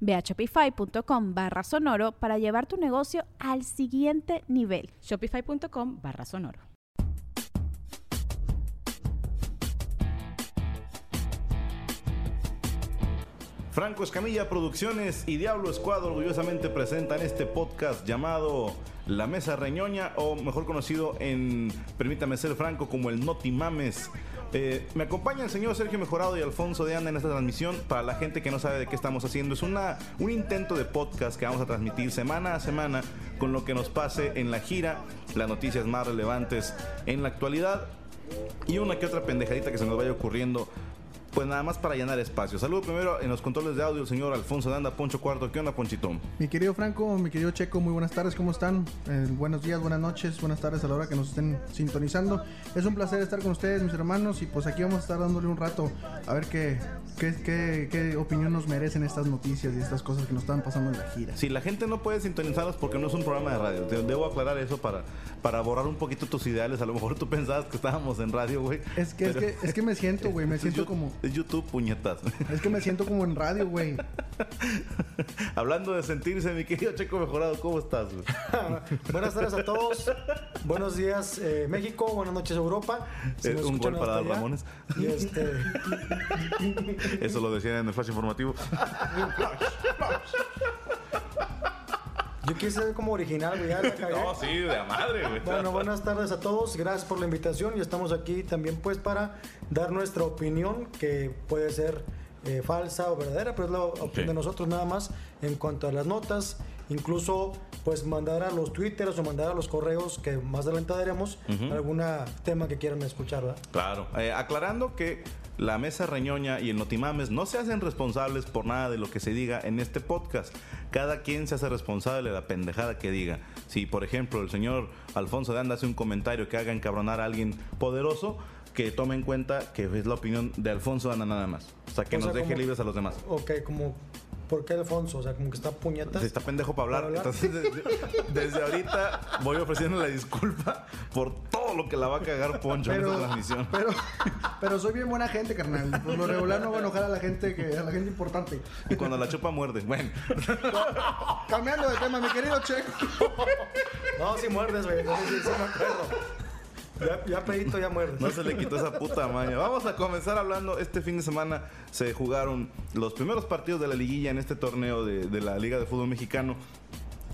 Ve a shopify.com barra sonoro para llevar tu negocio al siguiente nivel. Shopify.com barra sonoro. Franco Escamilla Producciones y Diablo Squad orgullosamente presentan este podcast llamado La Mesa Reñoña o mejor conocido en, permítame ser franco, como el Noti Mames. Eh, me acompaña el señor Sergio Mejorado y Alfonso de Anda en esta transmisión. Para la gente que no sabe de qué estamos haciendo, es una, un intento de podcast que vamos a transmitir semana a semana con lo que nos pase en la gira, las noticias más relevantes en la actualidad y una que otra pendejadita que se nos vaya ocurriendo pues nada más para llenar espacio. Saludo primero en los controles de audio el señor Alfonso Danda, Poncho Cuarto. ¿Qué onda, Ponchitón? Mi querido Franco, mi querido Checo, muy buenas tardes, ¿cómo están? Eh, buenos días, buenas noches, buenas tardes a la hora que nos estén sintonizando. Es un placer estar con ustedes, mis hermanos, y pues aquí vamos a estar dándole un rato a ver qué, qué, qué, qué opinión nos merecen estas noticias y estas cosas que nos están pasando en la gira. Si la gente no puede sintonizarlos porque no es un programa de radio, debo aclarar eso para, para borrar un poquito tus ideales. A lo mejor tú pensabas que estábamos en radio, güey. Es que, es que, es que me siento, güey, me siento como... Es YouTube, puñetas. Es que me siento como en radio, güey. Hablando de sentirse, mi querido Checo Mejorado, ¿cómo estás? güey? Buenas tardes a todos. Buenos días, eh, México. Buenas noches, Europa. Si nos un gol para allá. Ramones. Y este, Eso lo decían en el flash informativo. Yo quise ser como original, güey. No, sí, de la madre, güey. Bueno, buenas tardes a todos. Gracias por la invitación y estamos aquí también pues para dar nuestra opinión que puede ser eh, falsa o verdadera, pero es la opinión de nosotros nada más en cuanto a las notas. Incluso pues mandar a los twitters o mandar a los correos que más adelante daremos algún tema que quieran escuchar, ¿verdad? Claro. Eh, aclarando que la mesa reñoña y el notimames no se hacen responsables por nada de lo que se diga en este podcast. Cada quien se hace responsable de la pendejada que diga. Si, por ejemplo, el señor Alfonso de Anda hace un comentario que haga encabronar a alguien poderoso, que tome en cuenta que es la opinión de Alfonso de Anda nada más. O sea, que O sea, nos deje como- libres a los demás. Ok, como, ¿por qué Alfonso? O sea, como que está puñetas. Si está pendejo para hablar. Para hablar. Entonces, desde, desde ahorita voy ofreciendo la disculpa por todo lo que la va a cagar Poncho en Pero, esta transmisión. pero, pero soy bien buena gente, carnal. Por lo regular no voy a enojar a la gente que a la gente importante. Y cuando la chupa muerde. Bueno, Cambiando de tema, mi querido Checo. No, si muerdes, güey. No, sí, sí me acuerdo. Ya, ya pedito, ya muerdes. no se le quitó esa puta maña. Vamos a comenzar hablando. Este fin de semana se jugaron los primeros partidos de la liguilla en este torneo de, de la Liga de Fútbol Mexicano.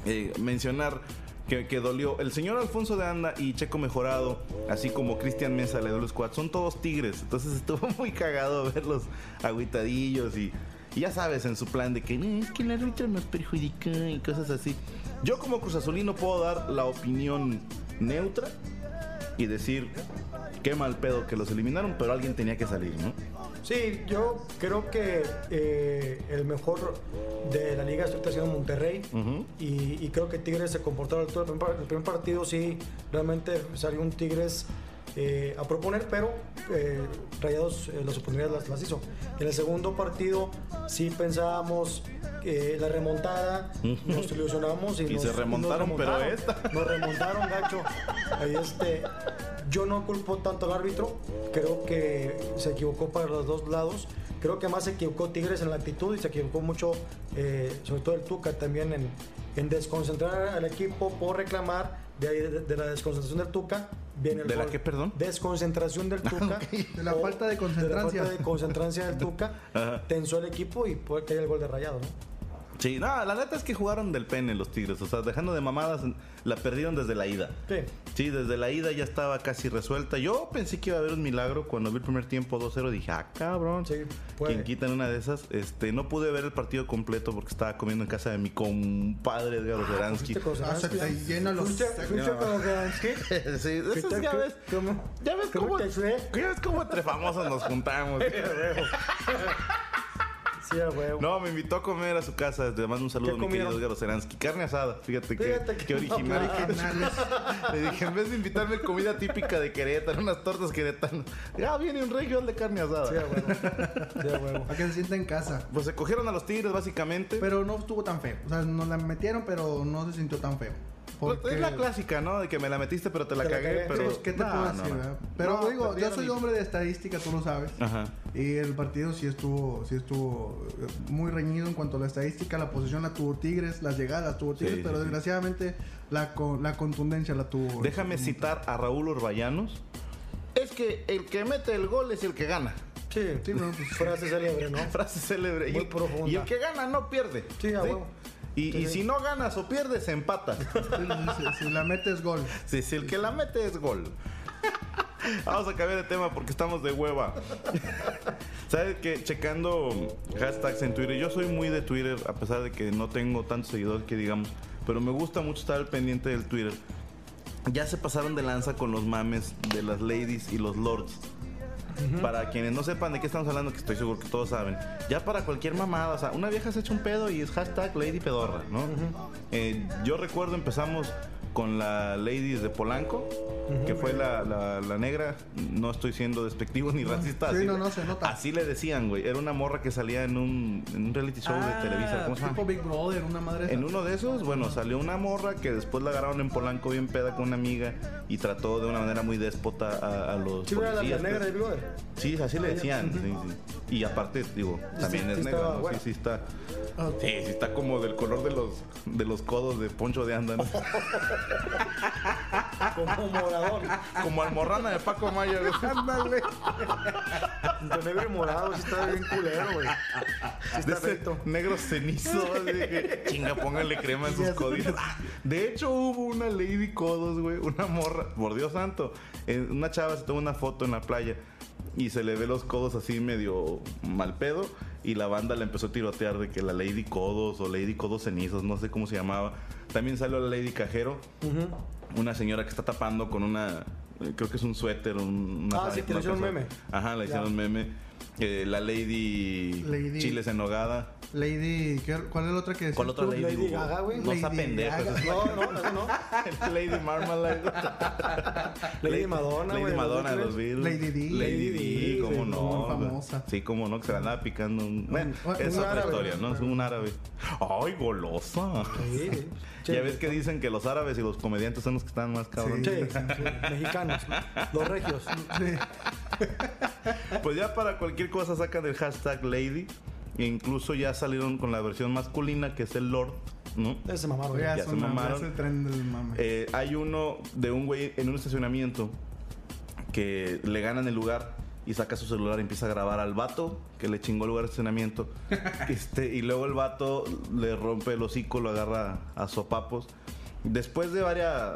Eh, mencionar que, que dolió. El señor Alfonso de Anda y Checo Mejorado, así como Cristian Mesa, le los Squad, son todos tigres. Entonces estuvo muy cagado verlos agüitadillos y, y ya sabes, en su plan de que "No, es que el árbitro nos perjudica y cosas así. Yo como Cruz Azulino puedo dar la opinión neutra y decir qué mal pedo que los eliminaron, pero alguien tenía que salir, ¿no? Sí, yo creo que eh, el mejor de la liga está siendo Monterrey Ujú. y, y creo que Tigres se comportó al todo. El primer, el primer partido sí, realmente salió un Tigres eh, a proponer, pero eh, Rayados eh, las oportunidades las, las hizo. En el segundo partido sí pensábamos la remontada, nos ilusionamos y, Y nos, se remontaron, nos pero remontaron. esta. Nos remontaron, gacho. Ahí este, yo no culpo tanto al árbitro. Creo que se equivocó para los dos lados. Creo que más se equivocó Tigres en la actitud y se equivocó mucho, eh, sobre todo el Tuca también en, en desconcentrar al equipo por reclamar. De ahí de, de la desconcentración del Tuca viene el ¿De la gol. qué, perdón? Desconcentración del Tuca. De la falta de De concentrancia. la falta de concentrancia del Tuca. Tensó el equipo y puede caer el gol de rayado, ¿no? Sí, no, la neta es que jugaron del pene los Tigres. O sea, dejando de mamadas, la perdieron desde la ida. Sí. Sí, desde la ida ya estaba casi resuelta. Yo pensé que iba a haber un milagro. Cuando vi el primer tiempo 2-0 dije, ah, cabrón. Sí, puede. Quien quita en una de esas. Este, no pude ver el partido completo porque estaba comiendo en casa de mi compadre Edgar Ozeransky. ¿Fuiste con Ah, se llena los- ¿Fuiste fuiste con Zelensky? sí, eso ya ¿Qué- ves. cómo- Ya ves cómo ya ves cómo entre famosos nos juntamos. Sí, a huevo. No, me invitó a comer a su casa. Le mando un saludo ¿Qué a mi querido? Edgar Ozeransky. Carne asada, fíjate, Fíjate que, que no, original. Originales. Le dije, en vez de invitarme comida típica de Querétaro, unas tortas queretanas, ya viene un regional de carne asada. Sí, a huevo. Sí, a que se sienta en casa. Pues se cogieron a los tigres, básicamente. Pero no estuvo tan feo. O sea, nos la metieron, pero no se sintió tan feo. Pues, Porque- es la clásica, ¿no? De que me la metiste, pero te la Te la cagué. pero ¿qué te No, puedo no, decir, no. verdad? Pero No, digo, yo soy hombre de estadística, tú lo sabes. Ajá. Y el partido sí estuvo, sí estuvo eh, muy reñido en cuanto a la estadística. La posición la tuvo Tigres, las llegadas las tuvo Tigres, Sí, pero sí, sí. desgraciadamente la, co- la contundencia la tuvo. Déjame citar a Raúl Orballanos. Es que el que mete el gol es el que gana. Sí, Sí, no, pues, frase célebre, ¿no? Frase célebre. Muy y, profunda. y el que gana no pierde. Sí, a huevo. Y, si no ganas o pierdes, empata. sí, si, si la metes gol. Sí, si el que la mete es gol. Vamos a cambiar de tema porque estamos de hueva. ¿Sabes que Checando hashtags en Twitter. Yo soy muy de Twitter, a pesar de que no tengo tantos seguidores que digamos. Pero me gusta mucho estar al pendiente del Twitter. Ya se pasaron de lanza con los mames de las ladies y los lords. Para quienes no sepan de qué estamos hablando, que estoy seguro que todos saben. Ya para cualquier mamada, o sea, una vieja se echa un pedo y es hashtag Lady Pedorra, ¿no? Eh, yo recuerdo empezamos con la Ladies de Polanco, que fue la, la- la negra. No estoy siendo despectivo ni racista. Sí, así, no, no, se nota. Así le decían, güey. Era una morra que salía en un, en un reality show Ah, de Televisa. ¿Cómo se llama? Big Brother, una madre. En uno de esos, bueno, salió una morra que después la agarraron en Polanco bien peda con una amiga y trató de una manera muy déspota a, a los Sí, era la, la policías. negra pues. brother. Sí, así le decían. sí, sí. Y aparte, digo, también sí es negra. Sí, sí está. Ah, Sí, sí está como del color de los de los codos de Poncho de Anda, ¿no? Como moradón. como almorrana de Paco Maya. güey. Ándale. Entre negro y morado, sí está bien culero, güey. Sí De está ese recto. negro cenizo, así de que chinga, póngale crema en sus coditos. De hecho, hubo una Lady Codos, güey, una morra, por Dios santo. eh, Una chava se toma una foto en la playa y se le ve los codos así medio mal pedo. Y la banda le empezó a tirotear de que la Lady Codos o Lady Codos cenizos, no sé cómo se llamaba. También salió la Lady Cajero, Ujú. Una señora que está tapando con una. eh, Creo que es un suéter, un, una Ah, sí, que le hicieron meme. Ajá, le hicieron meme. Eh, la Lady, Lady- Chiles en Nogada. Lady, ¿qué- ¿cuál es la otra que decías ¿Cuál otra? Lady? Lady? Gaga, güey. No Lady pendejo. Gaga. esa es No, no, no. la- Lady Marmalade. Lady Madonna, Lady Madonna de los Beatles. Lady Di. Lady Di, cómo no. famosa. Sí, cómo no, que se la andaba picando un... Bueno, es otra historia, ¿no? Es un árabe. ¡Ay, golosa! Ya ves que dicen que los árabes y los comediantes son los que están más cabrones. Sí, sí, mexicanos, los regios. Pues ya para cualquier cosa sacan el hashtag Lady. E incluso ya salieron con la versión masculina, que es el Lord, ¿no? Mamaron. Ya, Ya es se una- mamaron. ya es el tren del mame. Eh, hay uno de un güey en un estacionamiento que le ganan el lugar y saca su celular y empieza a grabar al vato que le chingó el lugar de estacionamiento. este, y luego el vato le rompe el hocico, lo agarra a sopapos. Después de varias,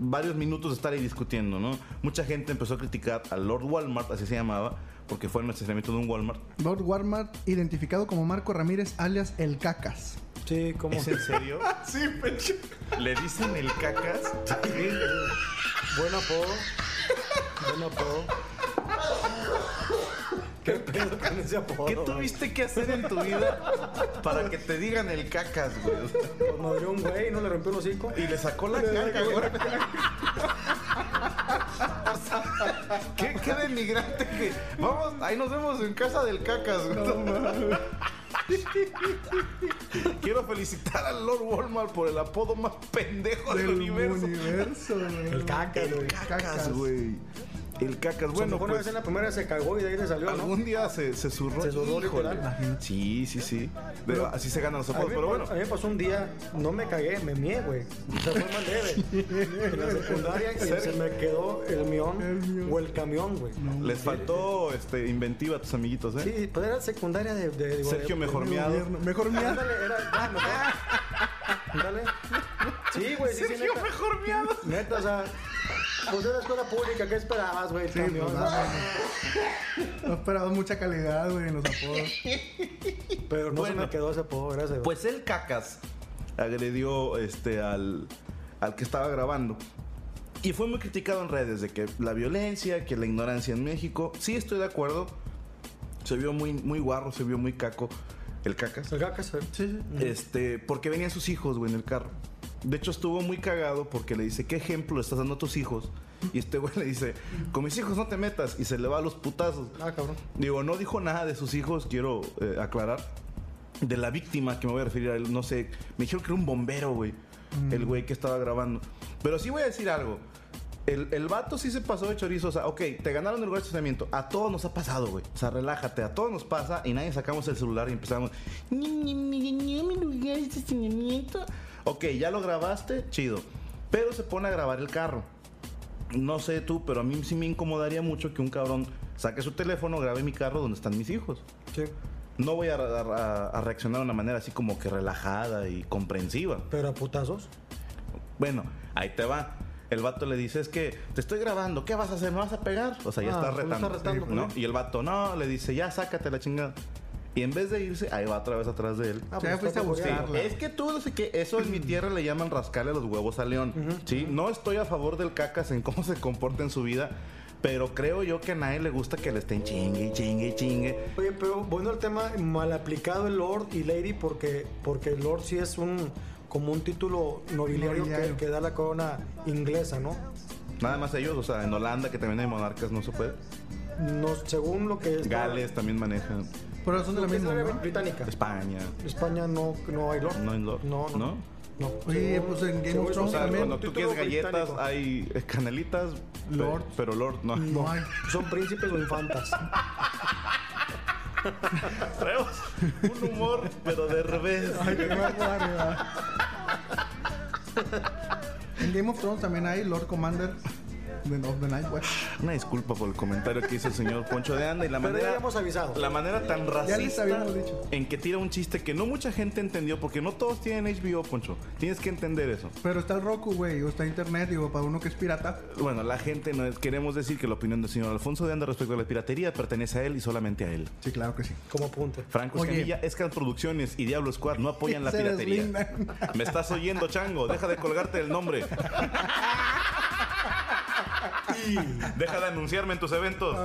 varios minutos de estar ahí discutiendo, ¿no? Mucha gente empezó a criticar al Lord Walmart, así se llamaba, porque fue en el estacionamiento de un Walmart. Lord Walmart, identificado como Marco Ramírez, alias El Cacas. Sí, como. ¿Es en serio? Sí, pecho. ¿Le dicen el cacas? Buen apodo. Buen apodo. ¿Qué pedo con ese apodo? ¿Qué tuviste que hacer en tu vida para que te digan el cacas, güey? Pues madrió un güey, no le rompió el hocico. Y le sacó la caca, güey. ¿Qué, qué denigrante que. Vamos, ahí nos vemos en casa del cacas, güey. Quiero felicitar al Lord Walmart por el apodo más pendejo del, Del universo. El cacas, güey. Cacas, güey. El cacas, Bueno, bueno, una pues vez en la primera se cagó y de ahí le salió, ¿no? algún día se, se zurró. Se zurró literal. Sí, sí, sí. Pero así se ganan los me pero bueno. a mí me pasó un día, no me cagué, me mié, güey. O sea, fue más leve. En la secundaria y se me quedó el mión o el camión, güey. Les faltó este, inventiva a tus amiguitos, ¿eh? Sí, pues era secundaria de... de- de- Sergio de- Mejor de- Miado. Mejor mía. Ándale, era ya, mejor. Ándale. Sí, güey, sí, sí, Sergio neta. Mejor Miado. Neta, o sea, pues era escuela pública, ¿qué esperabas, güey? Sí, pues, ¿no? no, no esperaba mucha calidad, güey, en los apodos. Pero no Bueno. se me quedó ese poco, gracias. Pues el cacas agredió este, al, al que estaba grabando. Y fue muy criticado en redes de que la violencia, que la ignorancia en México. Sí, estoy de acuerdo. Se vio muy, muy guarro, se vio muy caco el cacas. El cacas, Sí, sí. Este, porque venían sus hijos, güey, en el carro. De hecho, estuvo muy cagado porque le dice, ¿qué ejemplo le estás dando a tus hijos? Y este güey le dice, con mis hijos no te metas. Y se le va a los putazos. Ah, cabrón. Digo, no dijo nada de sus hijos, quiero eh, aclarar. De la víctima que me voy a referir a él, no sé. Me dijeron que era un bombero, güey. El güey que estaba grabando. Pero sí voy a decir algo. El, el vato sí se pasó de chorizo. O sea, ok, te ganaron el lugar de estacionamiento. A todos nos ha pasado, güey. O sea, relájate. A todos nos pasa y nadie sacamos el celular y empezamos. "Ni, ni, ni, mi lugar de estacionamiento. Ok, ya lo grabaste, chido. Pero se pone a grabar el carro. No sé tú, pero a mí sí me incomodaría mucho que un cabrón saque su teléfono, grabe mi carro donde están mis hijos. Sí. No voy a, a- a reaccionar de una manera así como que relajada y comprensiva. Pero a putazos. Bueno, ahí te va. El vato le dice, es que te estoy grabando, ¿qué vas a hacer? ¿Me vas a pegar? O sea, ya Ah, está pues lo retando. está retando, ¿no? pues. Y el vato, no, le dice, ya sácate la chingada. Y en vez de irse, ahí va otra vez atrás de él. Ah, Ya pues fuiste a buscarla. es que tú no sé qué, eso en mi tierra le llaman rascarle los huevos a León. Sí, no estoy a favor del cacas en cómo se comporta en su vida, pero creo yo que a nadie le gusta que le estén chingue, y chingue, y chingue. Oye, pero bueno el tema mal aplicado el Lord y Lady porque porque el Lord sí es un como un título nobiliario, Nobiliario. Que, que da la corona inglesa, ¿no? Nada más ellos, o sea, en Holanda que también hay monarcas no se puede. No, según lo que es Gales también manejan. Pero son de la misma, británica. España. España no, no hay Lord. No hay Lord. No, no. ¿No? no. Oye, Según- pues en Game of O Thrones sea, también. cuando tú quieres galletas británico. hay canelitas, Lord. pero Lord no. No hay. Son príncipes o infantas. Traemos un humor, pero de revés. Ay, qué barbaridad. En Game of Thrones también hay Lord Commander de- of the Night Watch. Una disculpa por el comentario que hizo el señor Poncho de Anda y la Pero ya manera, habíamos avisado. la manera tan Ya les racista habíamos dicho. en que tira un chiste que no mucha gente entendió porque no todos tienen HBO, Poncho. Tienes que entender eso. Pero está el Roku, güey, o está Internet, digo, para uno que es pirata. Bueno, la gente no es- queremos decir que la opinión del señor Alfonso de Anda respecto a la piratería pertenece a él y solamente a él. Sí, claro que sí. Como apunte. Franco Oye. Escamilla, Escal Producciones y Diablo Squad no apoyan la piratería. deslindan. Me estás oyendo, chango. Deja de colgarte el nombre. Deja de anunciarme en tus eventos.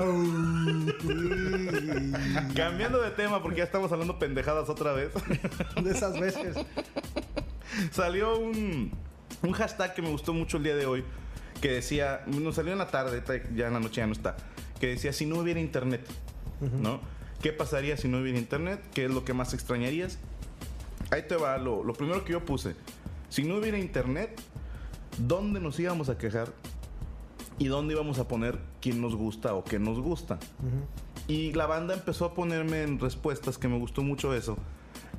Cambiando de tema porque ya estamos hablando pendejadas otra vez. de esas veces. salió un, un hashtag que me gustó mucho el día de hoy. Que decía, nos salió en la tarde, ya en la noche ya no está. Que decía, si no hubiera internet, ¿no? ¿Qué pasaría si no hubiera internet? ¿Qué es lo que más extrañarías? Ahí te va, lo, lo primero que yo puse. Si no hubiera internet, ¿dónde nos íbamos a quejar? ¿Y dónde íbamos a poner quién nos gusta o qué nos gusta? Y la banda empezó a ponerme en respuestas que me gustó mucho eso.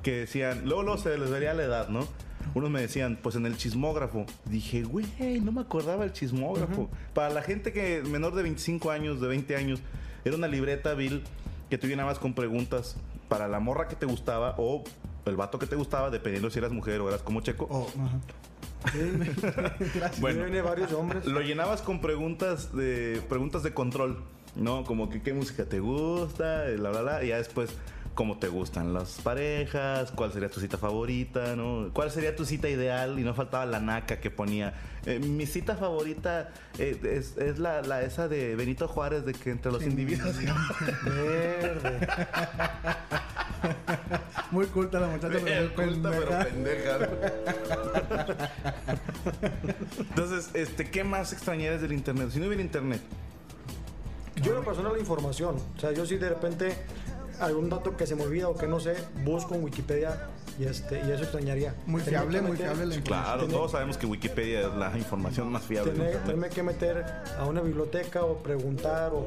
Que decían, luego, luego se les vería la edad, ¿no? Unos me decían, pues en el chismógrafo. Dije, güey, no me acordaba el chismógrafo. Para la gente que menor de 25 años, de 20 años, era una libreta, Bill, que tú llenabas con preguntas para la morra que te gustaba o el vato que te gustaba, dependiendo si eras mujer o eras como checo. Oh, Bueno, Viene varios hombres. lo llenabas con preguntas de preguntas de control, ¿no? Como que qué música te gusta, la bla bla, y ya después cómo te gustan las parejas, cuál sería tu cita favorita, ¿no? ¿Cuál sería tu cita ideal? Y no faltaba la naca que ponía. eh, mi cita favorita eh, es, es la, la esa de Benito Juárez, de que entre los individuos. Verde. Muy culta la muchacha, pero muy Culta, pero pendeja. pendeja. Entonces, este, ¿qué más extrañarías del internet? Si no hubiera internet, Yo en lo personal la información. O sea, yo sí de repente algún dato que se me olvida o que no sé, busco en Wikipedia y, este, y eso extrañaría. Muy fiable, muy fiable la información. Claro, todos sabemos que Wikipedia es la información más fiable. Tener, tenerme que meter a una biblioteca o preguntar o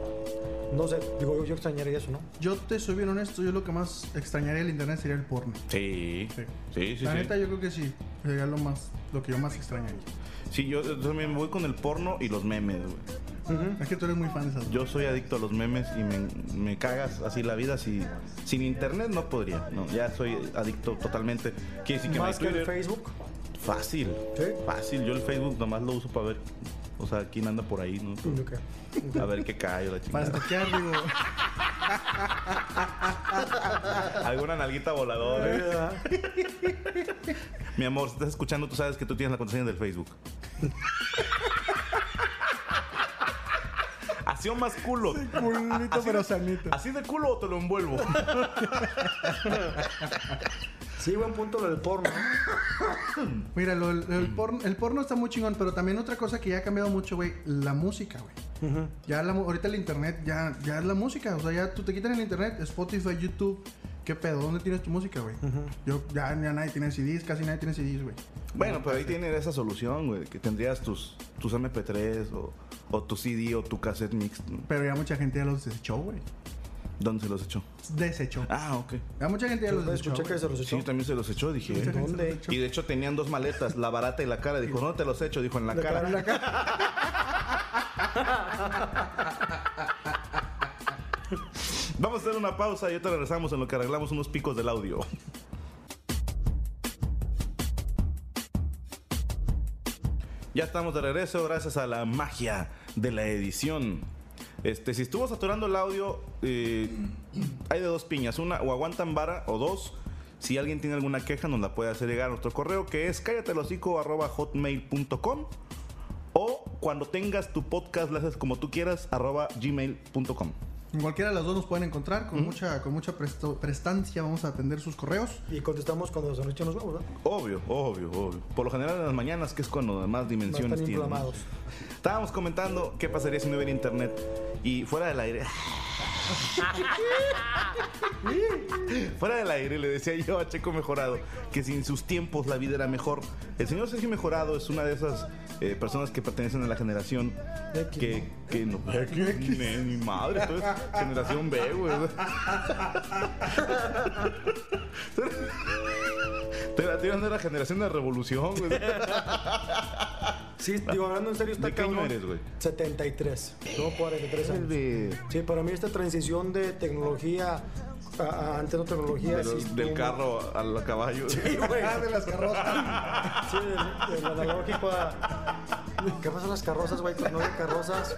no sé, digo yo, yo extrañaría eso, ¿no? Yo te soy bien honesto, yo lo que más extrañaría del internet sería el porno. Sí, Sí. sí, sí. la sí. neta yo creo que sí, sería lo más, lo que yo más extrañaría. Sí, yo también voy con el porno y los memes, güey. Es que tú eres muy fan de esas. Yo soy adicto a los memes y me, me cagas así la vida. Si, sin internet no podría. No, ya soy adicto totalmente. Quiere decir que Más que el. Facebook. Fácil. ¿Sí? Fácil. Yo el Facebook nomás lo uso para ver. O sea, quién anda por ahí, ¿no? Ok. A ver qué cae la Para chingada. stalkear, digo. Alguna nalguita voladora. ¿eh? Mi amor, si estás escuchando, tú sabes que tú tienes la contraseña del Facebook. Así o más culo. Culito pero sanito. ¿Así de culo o te lo envuelvo? Sí, buen punto lo del porno. ¿no? Mira, lo- el, el porno, el porno está muy chingón, pero también otra cosa que ya ha cambiado mucho, güey, la música, güey. Ya la, ahorita el internet ya, ya es la música, o sea, ya tú te quitan el internet, Spotify, YouTube, ¿qué pedo? ¿Dónde tienes tu música, güey? Yo ya, ya nadie tiene CDs, casi nadie tiene CDs, güey. Bueno, pero ahí tiene esa solución, güey, que tendrías tus, tus MP3 o, o tu CD o tu cassette mix. ¿no? Pero ya mucha gente ya los desechó, güey. ¿Dónde se los echó? Desechó. Ah, ok. Ya mucha gente ya los desechó. Escuché que se los Sí, echó. yo también se los echó, dije. ¿eh? ¿Dónde? Y de hecho tenían dos maletas, la barata y la cara. Dijo, ¿dónde te los echo? Dijo, en la, La cara. cara. La cara- Vamos a hacer una pausa y ahorita regresamos en lo que arreglamos unos picos del audio. Ya estamos de regreso gracias a la magia de la edición. Este, si estuvo saturando el audio, eh, hay de dos piñas. Una, o aguantan vara, o dos, si alguien tiene alguna queja, nos la puede hacer llegar a nuestro correo, que es cállatelosico.hotmail.com o cuando tengas tu podcast, lo haces como tú quieras, arroba gmail.com. En cualquiera de las dos nos pueden encontrar con mucha, con mucha presto- prestancia. Vamos a atender sus correos. Y contestamos cuando se nos echen los huevos, ¿no? Obvio, obvio, obvio. Por lo general en las mañanas, que es cuando más No dimensiones están tienen. inflamados. Estábamos comentando qué pasaría si no hubiera internet. Y fuera del aire. fuera del aire le decía yo a Checo Mejorado que si en sus tiempos la vida era mejor. El señor Sergio Mejorado es una de esas eh, personas que pertenecen a la generación que, que no. Ni madre, tú eres generación B, güey. Te la tiran de la generación de la revolución, güey. Sí, digo, hablando en serio, está ¿De qué año eres, güey? 73. Tengo 43 años. Sí, para mí esta transición de tecnología a, a- antes no tecnología. De sí los- del carro al caballo. Sí, güey. Ah, de las carrozas. Sí, del, del analógico a. ¿Qué pasa las carrozas, güey? Cuando no hay carrozas.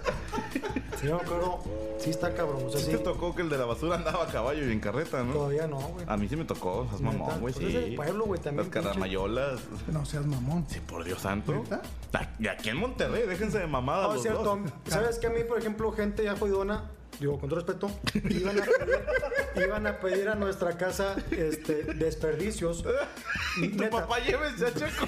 Sí, no me acuerdo. Sí, está cabrón. O sea, Sí sí. te tocó que el de la basura andaba a caballo y en carreta, ¿no? Todavía no, güey. A mí sí me tocó, Neta, mamón, güey, pues sí. es del pueblo, güey, también, Las caramayolas. No seas mamón. Sí, por Dios santo. ¿Neta? Y aquí en Monterrey, déjense de mamadas No, los es cierto. dos. ¿Sabes que a mí, por ejemplo, gente ya jodidona, digo, con todo respeto, iban a pedir, iban a, pedir a nuestra casa este, desperdicios? Y tu Neta. papá llévense a Checo.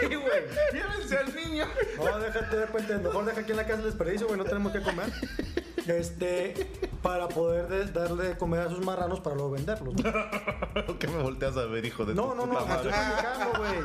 Sí, güey. llévense al niño. No, déjate de repente, mejor deja aquí en la casa el desperdicio, güey, no tenemos que comer. Este, para poder de- darle de comer a sus marranos para luego venderlos. ¿no? ¿Por qué me volteas a ver, hijo de No, tu no, no, puta madre? güey.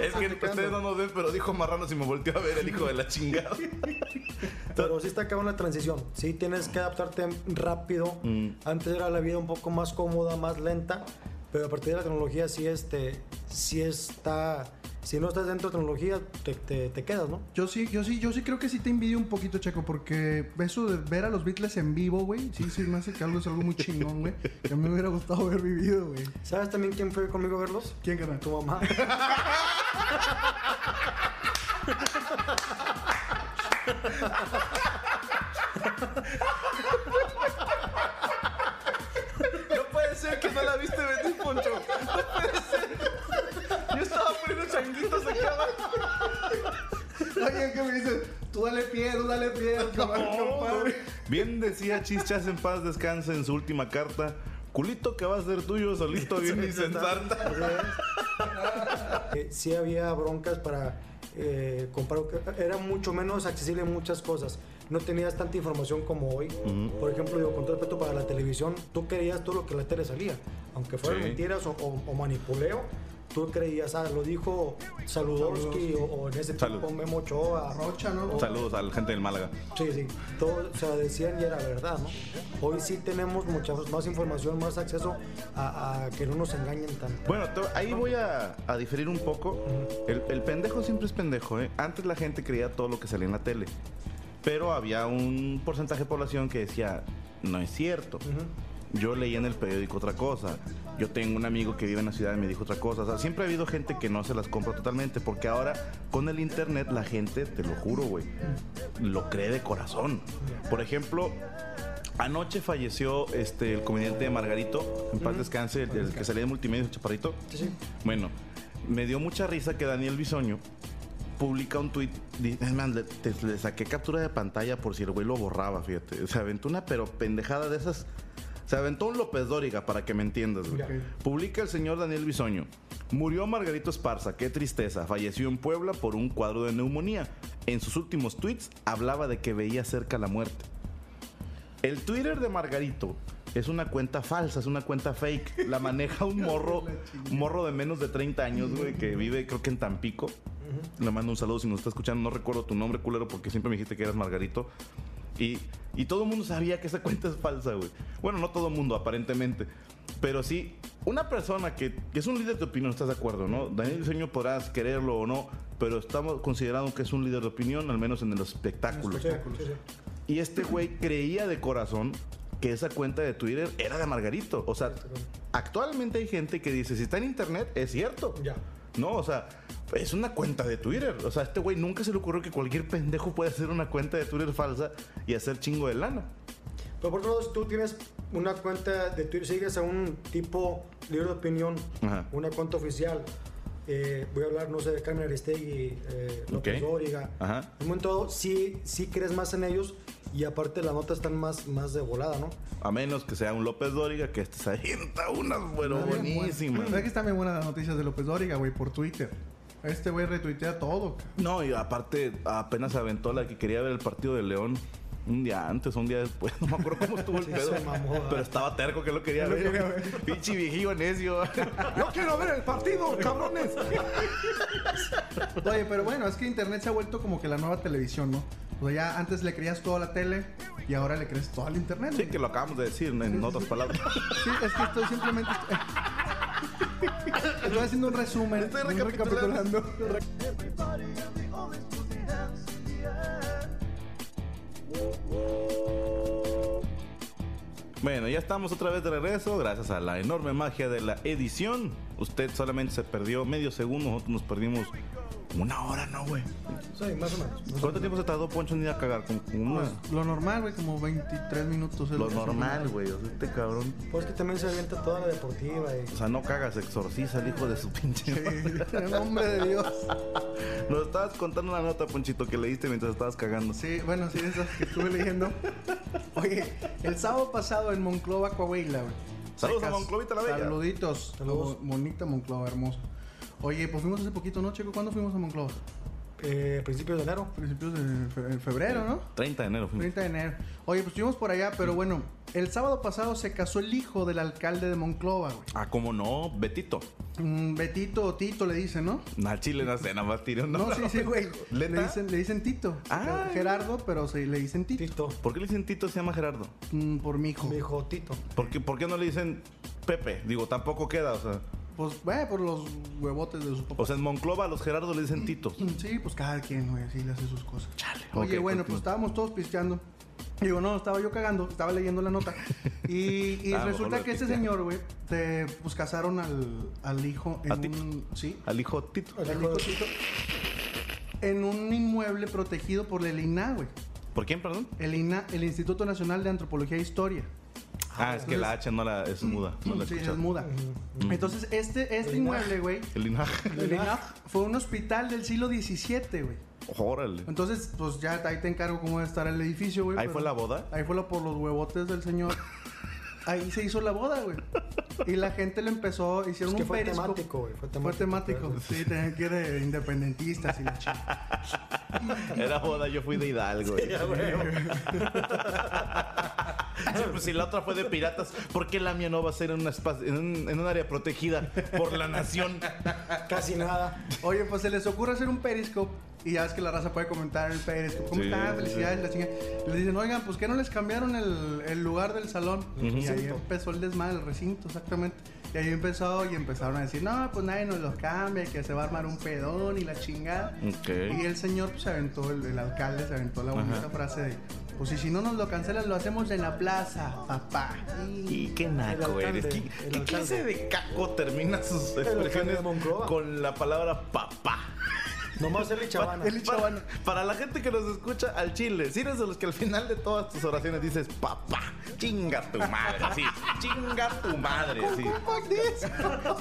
Es que ustedes no nos ven, pero dijo marranos y me volteó a ver el hijo de la chingada. Pero sí está acabando la transición. Sí tienes que adaptarte rápido. Mm. Antes era la vida un poco más cómoda, más lenta. Pero a partir de la tecnología sí, este, sí está... Si no estás dentro de tecnología, te, te- te quedas, ¿no? Yo sí, yo sí, yo sí creo que sí te envidio un poquito, Checo, porque eso de ver a los Beatles en vivo, güey, sí, sí me hace que algo es algo muy chingón, güey. Que a mí me hubiera gustado haber vivido, güey. ¿Sabes también quién fue conmigo a verlos? ¿Quién gana? Tu mamá. Oye, ¿qué me dices? Tú dale pie, tú dale pie, compadre. Bien decía Chichas en paz descanse en su última carta. Culito que va a ser tuyo, solito bien y sensata. Eh, sí había broncas para eh, comparado que- era mucho menos accesible en muchas cosas. No tenías tanta información como hoy. Por ejemplo, digo, con todo respeto para la televisión, tú creías todo lo que la tele salía, aunque fueran Sí. mentiras o, o- o manipuleo. Tú creías, ah, lo dijo Saludowski o, o en ese Salud. tiempo Memo Ochoa. Rocha, ¿no? Saludos a la gente del Málaga. Sí, sí, todo, o sea, decían y era verdad, ¿no? Hoy sí tenemos mucha más información, más acceso a, a que no nos engañen tanto. Bueno, te- ahí voy a, a diferir un poco. El, el pendejo siempre es pendejo, ¿eh? Antes la gente creía todo lo que salía en la tele. Pero había un porcentaje de población que decía, no es cierto. Yo leí en el periódico otra cosa. Yo tengo un amigo que vive en la ciudad y me dijo otra cosa. O sea, siempre ha habido gente que no se las compra totalmente. Porque ahora, con el internet, la gente, te lo juro, güey, lo cree de corazón. Por ejemplo, anoche falleció este el comediante Margarito, en paz descanse, el, el que salía de multimedia, el chaparrito. Sí, sí. Bueno, me dio mucha risa que Daniel Bisoño publica un tweet. Más, le, te- le saqué captura de pantalla por si el güey lo borraba, fíjate. Se aventó una pero pendejada de esas. Se aventó un López Dóriga, para que me entiendas, güey. Publica el señor Daniel Bisoño. Murió Margarito Esparza, qué tristeza. Falleció en Puebla por un cuadro de neumonía. En sus últimos tweets hablaba de que veía cerca la muerte. El Twitter de Margarito es una cuenta falsa, es una cuenta fake. La maneja un morro, morro de menos de 30 años, güey, que vive creo que en Tampico. Le mando un saludo si nos está escuchando. No recuerdo tu nombre, culero, porque siempre me dijiste que eras Margarito. Y, y todo el mundo sabía que esa cuenta es falsa, güey. Bueno, no todo el mundo, aparentemente. Pero sí, una persona que, que es un líder de opinión, ¿estás de acuerdo, no? Daniel Diseño podrás quererlo o no, pero estamos considerando que es un líder de opinión, al menos en el espectáculo. Sí, sí, sí. Y este güey creía de corazón que esa cuenta de Twitter era de Margarito. O sea, actualmente hay gente que dice, si está en internet, es cierto. Ya. No, o sea, es una cuenta de Twitter. O sea, a este güey nunca se le ocurrió que cualquier pendejo puede hacer una cuenta de Twitter falsa y hacer chingo de lana. Pero por otro lado, si tú tienes una cuenta de Twitter, sigues a un tipo líder de opinión, Ajá. una cuenta oficial. eh, voy a hablar, no sé, de Carmen Aristegui, eh, López. Dóriga. Ajá. En un momento dado, sí, sí crees más en ellos y aparte las notas están más, más de volada, ¿no? A menos que sea un López Dóriga que este se avienta unas, bueno, bueno. buenísimas. ¿Sabes que están bien buenas las noticias de López Dóriga, güey, por Twitter? Este güey retuitea todo. No, y aparte apenas aventó la que quería ver el partido de León un día antes o un día después. No me acuerdo cómo estuvo el Sí, pedo. se mamó, ¿verdad? pero estaba terco que lo quería ver. Pinche viejillo necio. Yo quiero ver el partido, cabrones. Oye, pero bueno, es que Internet se ha vuelto como que la nueva televisión, ¿no? O sea, ya antes le creías todo a la tele y ahora le crees todo al Internet. Sí, que lo acabamos de decir en otras palabras. Sí, es que estoy simplemente... Estoy haciendo un resumen. Estoy recapitulando. Bueno, ya estamos otra vez de regreso, gracias a la enorme magia de la edición. Usted solamente se perdió medio segundo, nosotros nos perdimos una hora, ¿no, güey? Sí, más o menos. ¿Cuánto tiempo se tardó Poncho en ir a cagar? Como unas- Pues, lo normal, güey, como 23 minutos. Lo normal, güey. O sea, este cabrón. Pues que también se avienta toda la deportiva y... O sea, no cagas, exorciza al hijo de su pinche. Sí, en nombre de Dios. Nos estabas contando una nota, Ponchito, que leíste mientras estabas cagando. Sí, bueno, sí, esas que estuve leyendo. Oye, el sábado pasado en Monclova, Coahuila, güey. Saludos a Secas. Monclovita la Bella. Saluditos. Saludos. Bonita Monclova, hermosa. Oye, pues fuimos hace poquito, ¿no, Checo? ¿Cuándo fuimos a Monclova? Eh, principios de enero. Principios de fe- en febrero, ¿no? 30 de enero fuimos. 30 de enero. Oye, pues estuvimos por allá, pero bueno, el sábado pasado se casó el hijo del alcalde de Monclova, güey. Ah, ¿cómo no? Betito. Mm, Betito o Tito le dicen, ¿no? Al chile no sé, nada más tiró No, sí, sí, güey. Le dicen, le dicen Tito. Ah. Gerardo, pero se le dicen Tito. Tito. ¿Por qué le dicen Tito se llama Gerardo? Mm, por mi hijo. Mi hijo Tito. ¿Por qué, por qué no le dicen Pepe? Digo, tampoco queda, o sea. Pues, eh, por los huevotes de su papá. O sea, en Monclova a los Gerardos le dicen Tito. Sí, pues cada quien, güey, así le hace sus cosas. Chale. Oye, bueno, continúa. pues estábamos todos pisteando. Digo, no, estaba yo cagando, estaba leyendo la nota. Y, y Ah, resulta que este señor, güey, te, pues casaron al, al hijo en ¿A Tito? un. Sí, Al hijo Tito. Al hijo de- Tito. En un inmueble protegido por el INA, güey. ¿Por quién, perdón? El INA, el Instituto Nacional de Antropología e Historia. Ah, es que la H no la es muda. No la sí, es muda. Entonces, este, este El inmueble, güey, El linaje. el INA, fue un hospital del siglo XVII, güey. Órale. Entonces, pues ya ahí te encargo cómo debe estar el edificio, güey. Ahí fue la boda. Ahí fue lo por los huevotes del señor. ahí se hizo la boda, güey. Y la gente le empezó, hicieron Es que un fue periscope. temático, güey, fue Fue temático. temático. Sí, tenían que ir de independentistas y la chica. Era boda, yo fui de Hidalgo. Ya, güey. Sí, pues si la otra fue de piratas, ¿por qué la mía no va a ser en, una espa- en, un, en un área protegida por la nación? Casi nada. Oye, pues se les ocurre hacer un periscope. Y ya ves que la raza puede comentar en el periscope. ¿Cómo Sí, están? sí, Felicidades, la chinga. Le dicen, oigan, pues ¿qué no les cambiaron el, el lugar del salón? Y ahí empezó el desmadre, el recinto, exactamente. Y ahí empezó y empezaron a decir, no, pues nadie nos los cambia, que se va a armar un pedón y la chingada. Y el señor pues, se aventó, el, el alcalde se aventó la bonita Ajá. frase de, pues y si no nos lo cancelan, lo hacemos en la plaza, papá. Y qué naco eres. ¿Qué, clase de caco termina sus expresiones con la palabra papá? Nomás y Chavana. Y Chavana. Para, para la gente que nos escucha al chile, si eres de los que al final de todas tus oraciones dices papá, chinga tu madre, sí, chinga tu madre, sí.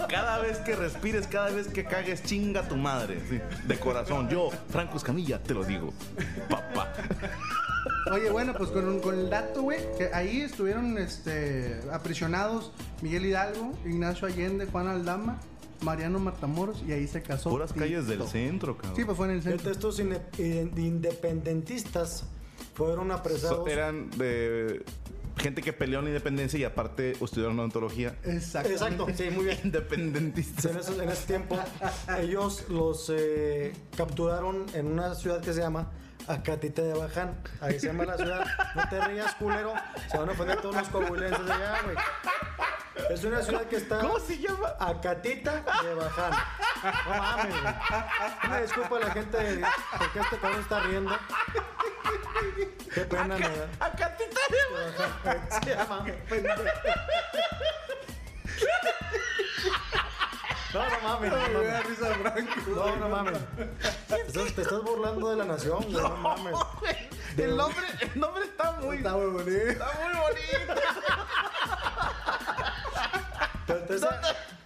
Cada vez que respires, cada vez que cagues, chinga tu madre, sí, de corazón. Yo, Franco Escamilla, te lo digo, papá. Oye, bueno, pues con, un- con el dato, güey, que ahí estuvieron este, aprisionados Miguel Hidalgo, Ignacio Allende, Juan Aldama, Mariano Martamoros y ahí se casó. Puras calles del centro, cabrón. Sí, pues fue en el centro. estos ine- in- independentistas fueron apresados. So- eran de gente que peleó en la independencia y aparte estudiaron odontología. Exacto. Exacto, sí, muy bien. Independentistas. En ese, en ese tiempo, ellos los eh, capturaron en una ciudad que se llama Acatita de Baján. Ahí se llama la ciudad. No te rías, culero. Se van a ofender todos los coahuilenses allá, güey. Es una ciudad que está. ¿Cómo se llama? Acatita de Baján. No mames, güey. Una disculpa a la gente de- porque este cabrón está riendo. Qué pena me da. Acatita de Baján. Se llama. No, no mames. No, Me mames. da risa Franco. No, no mames. Te estás, te estás burlando de la nación, güey. No, mames. El nombre, el nombre está muy, Está muy bonito. está muy bonito. Te-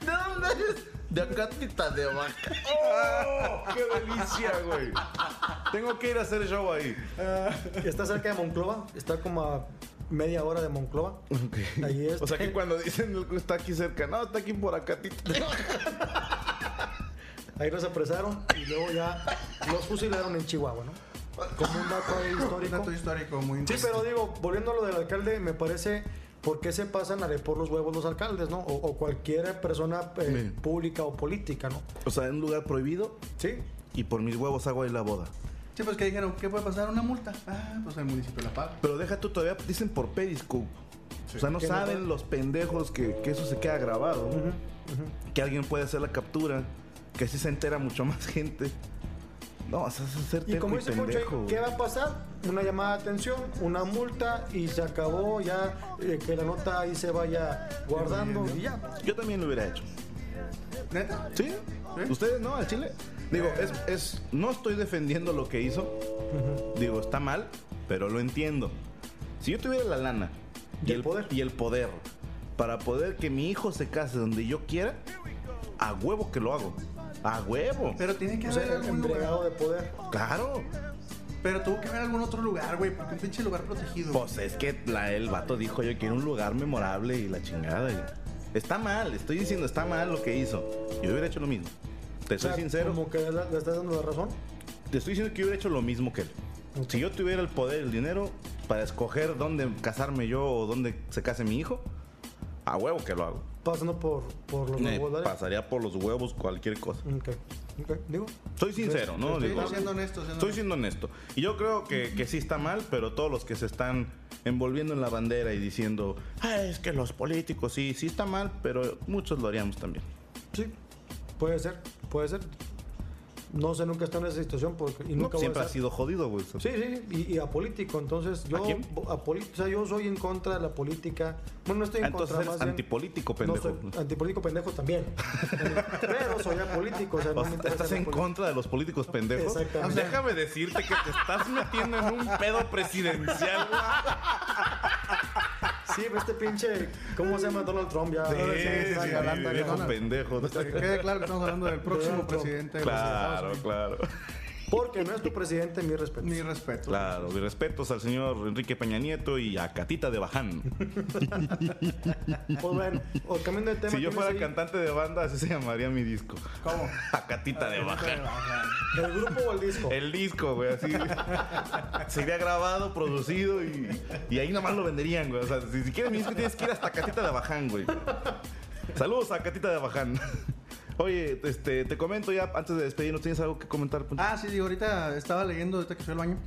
¿De dónde eres? De Acatita de Vaca. ¡Oh! ¡Qué delicia, güey! Tengo que ir a hacer show ahí. Está cerca de Monclova. Está como a media hora de Monclova. Ahí es. O sea que cuando dicen que está aquí cerca, no, está aquí por Vaca. Ahí los apresaron y luego ya los fusilaron en Chihuahua, ¿no? Como un dato ahí Un histórico. dato histórico muy Sí, interesante. pero digo, volviendo a lo del alcalde, me parece. ¿Por qué se pasan a de por los huevos los alcaldes, no? O, o cualquier persona eh, Sí. pública o política, ¿no? O sea, en un lugar prohibido Sí. y por mis huevos hago ahí la boda. Sí, pues que dijeron, ¿qué puede pasar? ¿Una multa? Ah, pues el municipio la paga. Pero deja tú, todavía dicen por Periscope. O sea, no saben los pendejos que, que eso se queda grabado. Que alguien puede hacer la captura. Que así se entera mucho más gente. No, o sea, es ser Y como dice Poncho, pendejo. ¿qué va a pasar? Una llamada de atención, una multa y se acabó ya eh, que la nota ahí se vaya guardando y ya. Yo también lo hubiera hecho. ¿Neta? ¿Sí? ¿Ustedes no? ¿Al Chile? Digo, es, es, no estoy defendiendo lo que hizo. Digo, está mal, pero lo entiendo. Si yo tuviera la lana Y el poder. y el poder para poder que mi hijo se case donde yo quiera, a huevo que lo hago. A huevo. Pero tiene que O haber sea, algún entregado lugar. de poder. Claro. Pero tuvo que haber algún otro lugar, güey, porque un pinche lugar protegido. Pues es que la, el vato dijo yo quiero un lugar memorable y la chingada. y- Está mal, estoy diciendo está mal lo que hizo. Yo hubiera hecho lo mismo. Te soy sincero. Como que le, estás dando la razón. Te estoy diciendo que yo hubiera hecho lo mismo que él. Si yo tuviera el poder, el dinero para escoger dónde casarme yo o dónde se case mi hijo, a huevo que lo hago. Pasando por, por los Me huevos, dale. pasaría por los huevos cualquier cosa. Ok, ok, digo. Soy sincero, ¿no? Estoy Digo, siendo honesto. siendo Estoy siendo honesto. Y yo creo que, que sí está mal, pero todos los que se están envolviendo en la bandera y diciendo, "Ah, es que los políticos, sí, sí está mal, pero muchos lo haríamos también. Sí, puede ser, puede ser. No sé, nunca he estado en esa situación porque, y No, nunca a siempre ha sido jodido, güey. Sí, sí, y, y apolítico. Entonces, yo, ¿A quién? o sea, yo soy en contra de la política. Bueno, no estoy en Entonces contra eres más bien- antipolítico, No, pendejo. soy antipolítico pendejo también. Pero soy apolítico. O sea, no O me ¿Estás en contra de los políticos pendejos? Exactamente. Déjame decirte que te estás metiendo en un pedo presidencial. Sí, pero este pinche. ¿Cómo se llama Donald Trump? Ya. Sí, viejo pendejo. Que quede claro que estamos hablando del próximo presidente de los Claro, claro. Porque no es tu presidente, mi respeto. Mi respeto. Claro, mis respetos al señor Enrique Peña Nieto y a Catita de Baján. Pues bueno, o cambiando de tema. Si yo ¿tienes fuera ahí cantante de banda, así se llamaría mi disco. ¿Cómo? A Catita de Baján. ¿El grupo o el disco? El disco, güey, así. Sería grabado, producido y, y ahí nomás lo venderían, güey. O sea, si, si quieres mi disco, tienes que ir hasta Catita de Baján, güey. Saludos a Catita de Baján. Oye, este, te comento ya antes de despedirnos, ¿tienes algo que comentar? Ah, sí, digo, ahorita estaba leyendo, ahorita que fui al baño.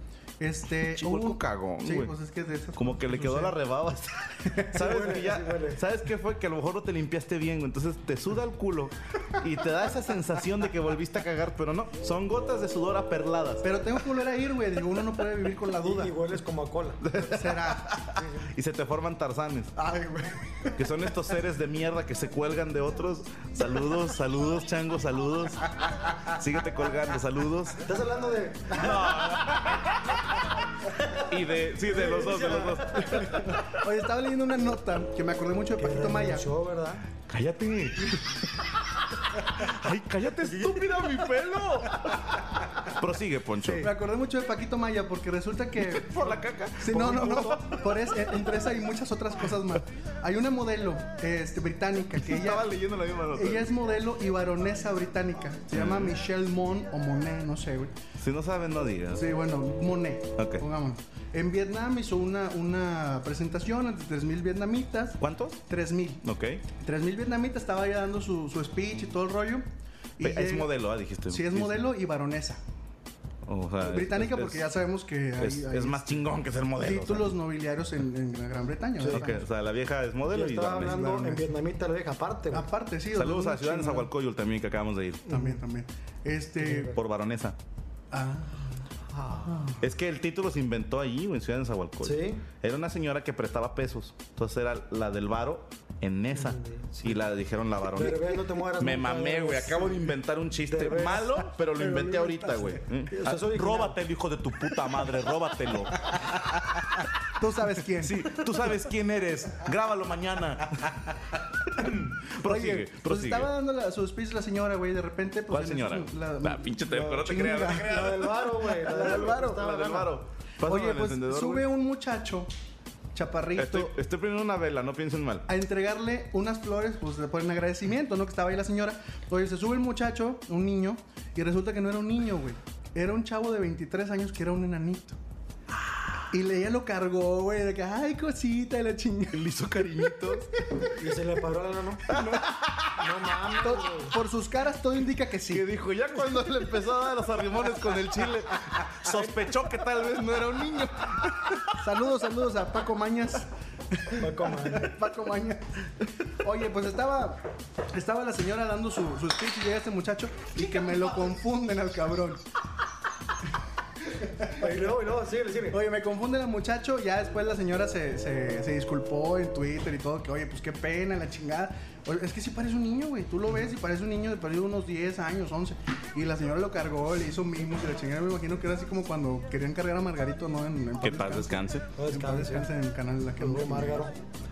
Este. Chihuahua cagón, Sí, güey. pues es que de esas Como que le quedó sucede. la rebaba. ¿Sabes huele, que ya- sí huele. ¿Sabes qué fue? Que a lo mejor no te limpiaste bien, güey. Entonces te suda el culo y te da esa sensación de que volviste a cagar, pero no, son gotas de sudor aperladas. Pero tengo que volver a ir, güey. Digo, uno no puede vivir con la duda. Y, y hueles como a cola. Será. Y se te forman tarzanes, Ay, güey. que son estos seres de mierda que se cuelgan de otros. Saludos, saludos, chango, saludos. Síguete colgando, saludos. ¿Estás hablando de.? Y de, sí, de los dos, de los dos. Oye, estaba leyendo una nota que me acordé mucho de Paquito Maya. Renunció, ¿verdad? Cállate. Ay, cállate, estúpida, mi pelo. Prosigue, Poncho. Me acordé mucho de Paquito Maya porque resulta que. Por la caca. Sí, no, no, no. Por es, eh, entre esa y muchas otras cosas más. Hay una modelo este, británica que Estaba ella, leyendo la misma nota. ella es modelo y baronesa británica. Se llama Mm. Michelle Mon o Monet, no sé, güey. Si no saben, no digas. Sí, bueno, Monet. Ok. En Vietnam hizo una, una presentación ante 3.000 vietnamitas. ¿Cuántos? 3.000. Ok. 3.000 vietnamitas, estaba ya dando su, su speech y todo el rollo. Y es llega- modelo, ah, dijiste. Sí, es modelo y baronesa. O sea, Británica es- porque ya sabemos que hay, es, hay es más chingón que ser modelo. títulos nobiliarios en, en la Gran Bretaña. O ok, o sea, la vieja es modelo Yo y estaba hablando en vietnamita, lo deja aparte, güey. Aparte, sí. Saludos a Ciudad de. Zahualcoyol también, que acabamos de ir. También, también. Este. Por baronesa. Ah, Es que el título se inventó allí, en Ciudad de Zahualcoyol. Sí. Era una señora que prestaba pesos. Entonces era la del varo en esa. Y la dijeron la. Derbez, no te mueras Me mamé, güey. Acabo de inventar un chiste Derbez. malo, pero lo Pero inventé lo ahorita, güey. inventaste. ¿Eh? O sea, Ah. Róbatelo, hijo de tu puta madre, róbatelo. Tú sabes quién. Sí, tú sabes quién eres. Grábalo mañana. prosigue, Oye, pues prosigue. estaba dando la, su speech la señora, güey. De repente, pues. ¿Cuál señora? eso, la- La pinche te no te creas. La del varo, güey. La del varo. La del varo. Oye, pues sube un muchacho, chaparrito, Estoy, estoy prendiendo una vela, no piensen mal. a entregarle unas flores, pues le ponen agradecimiento, ¿no? Que estaba ahí la señora. Oye, se sube el muchacho, un niño, y resulta que no era un niño, güey. Era un chavo de 23 años que era un enanito. Y le- ella lo cargó, güey, de que, ay, cosita, y la chingada. Le hizo cariñitos. Y se le paró la mano. No, mames, To- güey. Por sus caras todo indica que sí. Que dijo, ya cuando le empezó a dar los arrimones con el chile, sospechó que tal vez no era un niño. Saludos, saludos a Paco Mañas. Paco, man. Paco Mañas. Oye, pues estaba, estaba la señora dando su, su speech y llega este muchacho y que me lo confunden al cabrón. Y luego, y luego, síguele. Oye, me confunde el muchacho. Ya después la señora se, se, se disculpó en Twitter y todo. Que, oye, pues qué pena, la chingada. Es que sí parece un niño, güey. Tú lo ves y parece un niño de perdido unos 10 años, 11. Y la señora lo cargó, le hizo mimos y la chingada. Me imagino que era así como cuando querían cargar a Margarito, ¿no? En, en Que paz descanse. No descanse. descanse en el canal de la que Con Márgaro.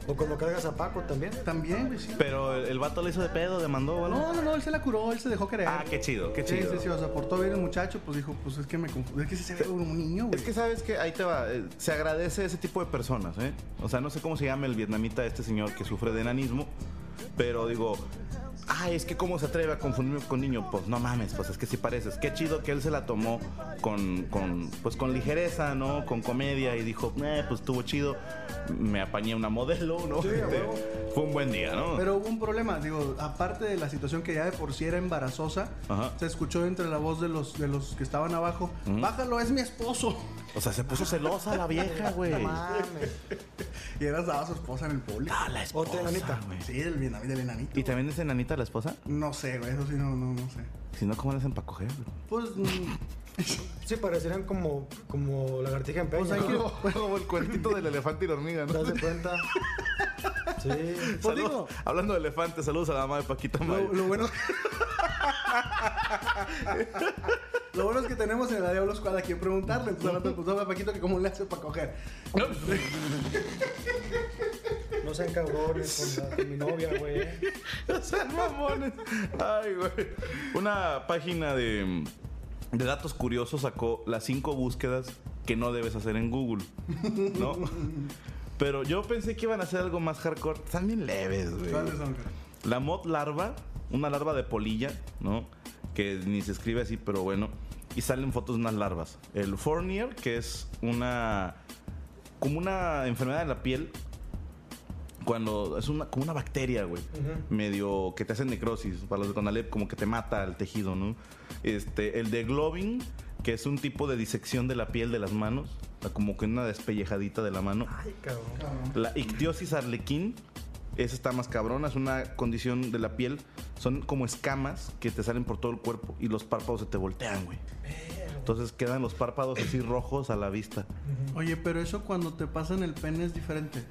O cuando cargas a Paco también. También, güey, sí. Pero el, el vato le hizo de pedo, demandó o algo. No, no, no, él se la curó, él se dejó creer. Ah, qué chido, qué Sí, chido. sí, sí, o sea, portó bien el muchacho, pues dijo, pues es que me confundo, es que sí se ve como un niño, güey. Es que sabes que ahí te va, eh, se agradece ese tipo de personas, ¿eh? O sea, no sé cómo se llama el vietnamita este señor que sufre de enanismo, pero digo, ay, es que cómo se atreve a confundirme con niño, pues no mames, pues es que sí pareces. Qué chido que él se la tomó con, con pues con ligereza, ¿no? Con comedia y dijo, eh, pues estuvo chido, me apañé una modelo, ¿no? Sí, a Este, fue un buen día, ¿no? Pero hubo un problema, digo, aparte de la situación que ya de por sí era embarazosa, Ajá. se escuchó entre la voz de los de los que estaban abajo, bájalo, es mi esposo. O sea, se puso celosa la vieja, güey. No mames. Y era estaba su esposa en el público. Ah, la esposa, Otra enanita. güey. Sí, del vietnamita, del enanito. ¿Y también es enanita la esposa? No sé, güey, eso sí, no, no, no sé. Si no, ¿cómo le hacen para coger? Pues, mm, Sí, parecerían como, como lagartija en peña. Pues ¿no? Como el cuentito del elefante y la hormiga, ¿Te das de cuenta? Sí. Pues Saludos. digo- Hablando de elefantes, saludos a la mamá de Paquita May. lo, lo bueno... Lo bueno es que tenemos en la Diablo Squad a quien preguntarle. Entonces ahora te preguntaba a Paquito que cómo le hace para coger. No sean cabrones con, la- con mi novia, güey. No sean mamones. Ay, güey. Una página de de datos curiosos sacó las cinco búsquedas que no debes hacer en Google, ¿no? Pero yo pensé que iban a hacer algo más hardcore. Están bien leves, güey. ¿Cuáles son, cara? La mod larva, una larva de polilla, ¿no? Que ni se escribe así, pero bueno. Y salen fotos de unas larvas. El Fournier, que es una. como una enfermedad de la piel. Cuando es una, como una bacteria, güey. Medio que te hace necrosis. Para los de Conalep, como que te mata el tejido, ¿no? Este, el de Globin, que es un tipo de disección de la piel de las manos. Como que una despellejadita de la mano. Ay, cabrón. La ictiosis arlequín, esa está más cabrona, es una condición de la piel. Son como escamas que te salen por todo el cuerpo y los párpados se te voltean, güey. Entonces quedan los párpados así rojos a la vista. Oye, pero eso cuando te pasan el pene es diferente.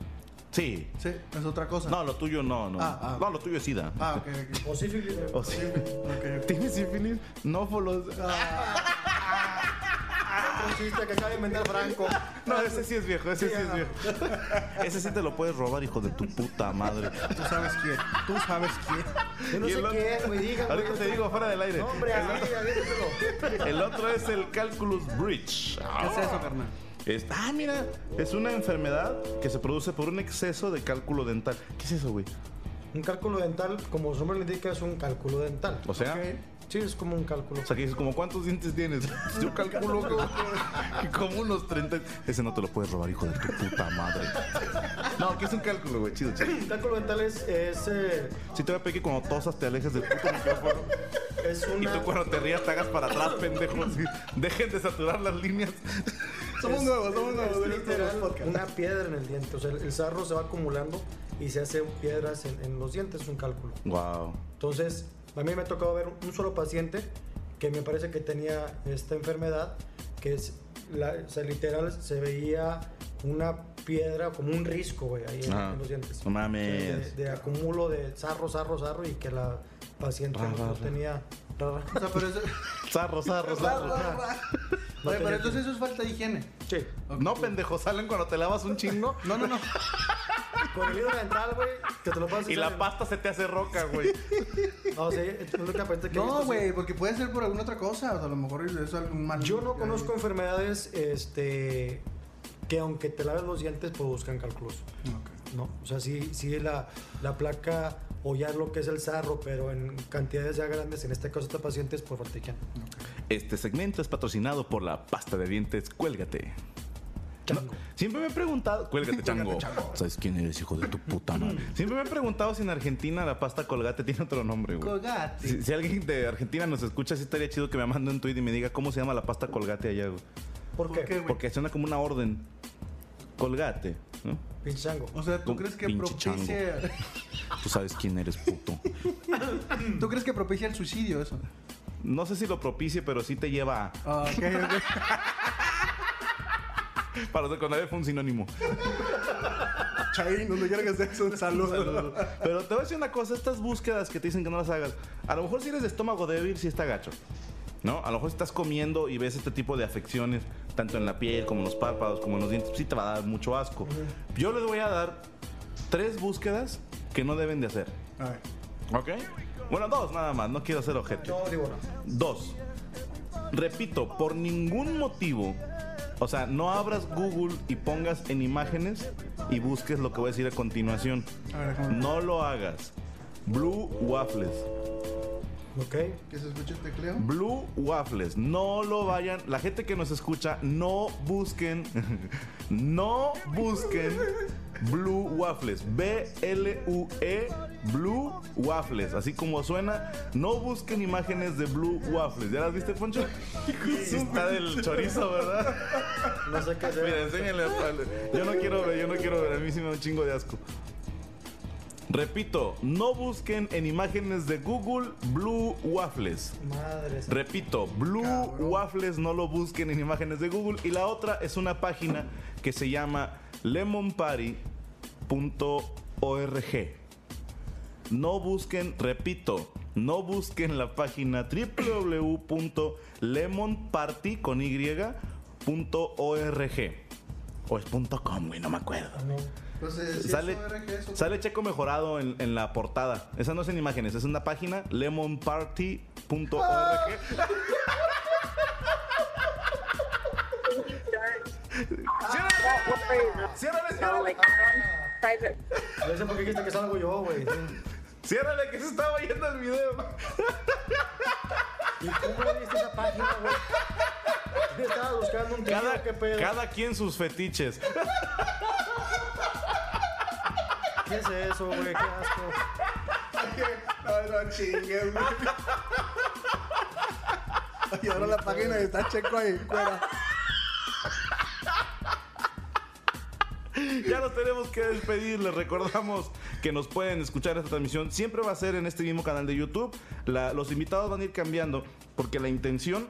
Sí. Sí, es otra cosa. No, lo tuyo no, no. Ah, ah. No, lo tuyo es SIDA. Ah, ok, ok. O sífilis. O sí. Ok, ok. ¿Tienes sífilis? No, folos. Un chiste que acaba de inventar Franco. No, ese sí es viejo, ese Sí, sí es viejo. Ese sí te lo puedes robar, hijo de tu puta madre. Tú sabes quién. Tú sabes quién. Yo no sé el otro- qué, güey, dígame. Ahorita te digo fuera del aire. No, hombre, El así, aviéntatelo. El otro es el Calculus Bridge. ¿Qué es eso, carnal? Es- ah, mira, es una enfermedad que se produce por un exceso de cálculo dental. ¿Qué es eso, güey? Un cálculo dental, como su nombre le indica, es un cálculo dental. O sea, Ok. Sí, es como un cálculo. o sea que dices, como cuántos dientes tienes? Yo calculo que, que como unos 30. Ese no te lo puedes robar, hijo de tu puta madre. No, que es un cálculo, güey, chido, chido. Cálculo dental es, es, eh, Si te voy a pedir que cuando tosas te alejes del puto micrófono es y una... tú cuando te rías te hagas para atrás, pendejo. Sí. Dejen de saturar las líneas. Somos es- nuevos, somos es nuevos. literal una piedra en el diente. O sea, el, el sarro se va acumulando y se hacen piedras en, en los dientes, es un cálculo. Wow. Entonces, a mí me ha tocado ver un solo paciente que me parece que tenía esta enfermedad, que es, la, o sea, literal, se veía una piedra, como un risco, güey, ahí en, Ah, en los dientes. no mames. O sea, De, de acumulo de sarro, sarro, sarro, y que la paciente Ra, no, ra, no ra. tenía... ra, ra. O sea, pero eso... Zarro, zarro, zarro. No Oye, pero entonces eso es falta de higiene. Sí. No, pendejo, salen cuando te lavas un chingo No, no, no. Con el hilo dental, güey, que te lo pasas y la pasta se te hace roca, güey. No, sí, es lo que he No, güey, porque puede ser por alguna otra cosa. O sea, a lo mejor es algún mal. Yo no conozco enfermedades este, que aunque te laves los dientes produzcan cálculos. Ok. ¿no? O sea, sí, sí la, la placa o ya lo que es el sarro, pero en cantidades ya grandes, en este caso esta paciente es por de higiene. Este segmento es patrocinado por la pasta de dientes Cuélgate. Chango. No, siempre me he preguntado, cuélgate chango. ¿Sabes quién eres, hijo de tu puta madre? Siempre me he preguntado si en Argentina la pasta colgate tiene otro nombre, güey. Colgate. Si, si alguien de Argentina nos escucha, sí estaría chido que me mande un tweet y me diga cómo se llama la pasta colgate allá, güey. ¿Por qué? qué, güey? Porque suena como una orden. Colgate, ¿no? Pinche chango. O sea, ¿tú crees que propicia. Tú sabes quién eres, puto. ¿Tú crees que propicia el suicidio eso? No sé si lo propicie, pero sí te lleva a... Ah, ok, ok. Para los de Conalep fue un sinónimo. Chay, no le quieras eso. Un saludo. Pero te voy a decir una cosa, estas búsquedas que te dicen que no las hagas, a lo mejor si eres de estómago débil, sí está gacho. ¿No? A lo mejor estás comiendo y ves este tipo de afecciones, tanto en la piel como en los párpados, como en los dientes, sí te va a dar mucho asco. Yo les voy a dar tres búsquedas que no deben de hacer. A ver. ¿Ok? Bueno, dos nada más, no quiero hacer ojete. No, digo no. Dos. Repito, por ningún motivo, o sea, no abras Google y pongas en imágenes y busques lo que voy a decir a continuación. A ver, déjame. No lo hagas. Blue Waffles. Ok. Que se escuche el tecleo. Blue Waffles. No lo vayan. La gente que nos escucha, no busquen. no busquen Blue Waffles. B-L-U-E. Blue Waffles. Así como suena. No busquen imágenes de Blue Waffles. ¿Ya las viste, Poncho? Sí, está del chorizo, ¿verdad? No sé qué hacer. Mira, enséñale. a- Yo no quiero ver, yo no quiero ver. A mí sí me da un chingo de asco. Repito, no busquen en imágenes de Google Blue Waffles. Madre. Repito, Blue Cabrón. Waffles no lo busquen en imágenes de Google. Y la otra es una página que se llama lemonparty.org. No busquen, repito, no busquen la página www.lemonparty con. O es punto .com, güey, no me acuerdo. No. Sale, eso, sale Checo mejorado en, en, la portada. Esa no es en imágenes, es en la página lemonparty.org. ¡Ciérrale! ¡Ciérrale! Se estaba yendo el video. Estaba buscando un cada, que pedo. Cada quien sus fetiches. ¿Qué es eso, güey? Qué asco. No, no chingues, güey. Y ahora la página está checo ahí, fuera. Ya nos tenemos que despedir. Les recordamos que nos pueden escuchar esta transmisión. Siempre va a ser en este mismo canal de YouTube. La- los invitados van a ir cambiando porque la intención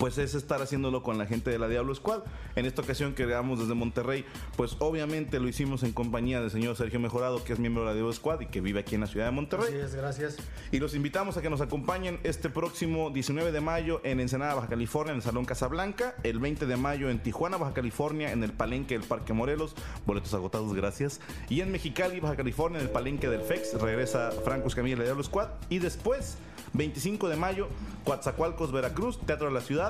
pues es estar haciéndolo con la gente de la Diablo Squad. En esta ocasión que grabamos desde Monterrey, pues obviamente lo hicimos en compañía del señor Sergio Mejorado, que es miembro de la Diablo Squad y que vive aquí en la ciudad de Monterrey. Así es, gracias. Y los invitamos a que nos acompañen este próximo 19 de mayo en Ensenada, Baja California, en el Salón Casablanca. El 20 de mayo en Tijuana, Baja California, en el Palenque del Parque Morelos. Boletos agotados, gracias. Y en Mexicali, Baja California, en el Palenque del FEX. Regresa Franco Escamilla y la Diablo Squad. Y después, 25 de mayo, Coatzacoalcos, Veracruz, Teatro de la Ciudad.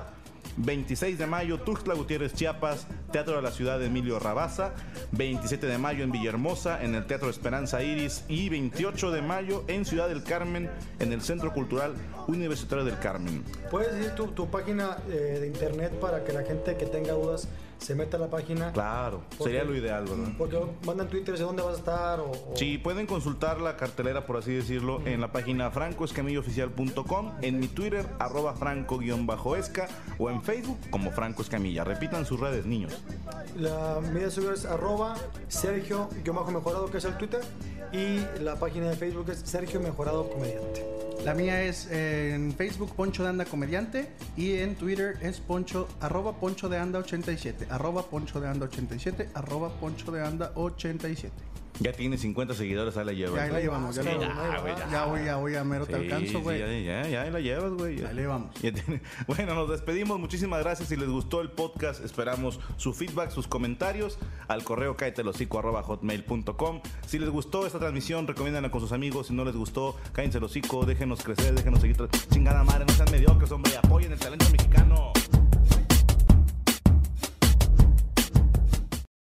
26 de mayo, Tuxtla Gutiérrez, Chiapas, Teatro de la Ciudad de Emilio Rabaza. 27 de mayo en Villahermosa, en el Teatro Esperanza Iris. Y 28 de mayo en Ciudad del Carmen, en el Centro Cultural Universitario del Carmen. ¿Puedes decir tu, tu página eh, de internet para que la gente que tenga dudas se meta a la página? Claro, ¿Por sería lo ideal, ¿verdad? Porque mandan Twitter de dónde vas a estar o... o- Sí, pueden consultar la cartelera, por así decirlo, en la página francoescamillooficial.com, en mi Twitter, arroba franco-esca, o en Facebook como Franco Escamilla. Repitan sus redes, niños. La media de es arroba Sergio mejorado que es el Twitter y la página de Facebook es Sergio Mejorado Comediante. La mía es eh, en Facebook Poncho de Anda Comediante y en Twitter es Poncho, arroba Poncho de Anda 87, arroba Poncho de Anda 87, arroba Poncho de Anda 87. Ya tiene 50 seguidores, ahí la llevas. Ya ahí la llevamos, ya, Sí, la- ya, ya. ya voy, ya voy, a mero te alcanzo, güey. ya, ya, ya, ahí la llevas, güey. Ahí le vamos. Ya Bueno, nos despedimos. Muchísimas gracias. Si les gustó el podcast, esperamos su feedback, sus comentarios al correo hotmail.com. Si les gustó esta transmisión, recomiéndanla con sus amigos. Si no les gustó, cállense el hocico, déjenos crecer, déjenos seguir. Chingada madre, no sean mediocres, hombre. Apoyen el talento mexicano.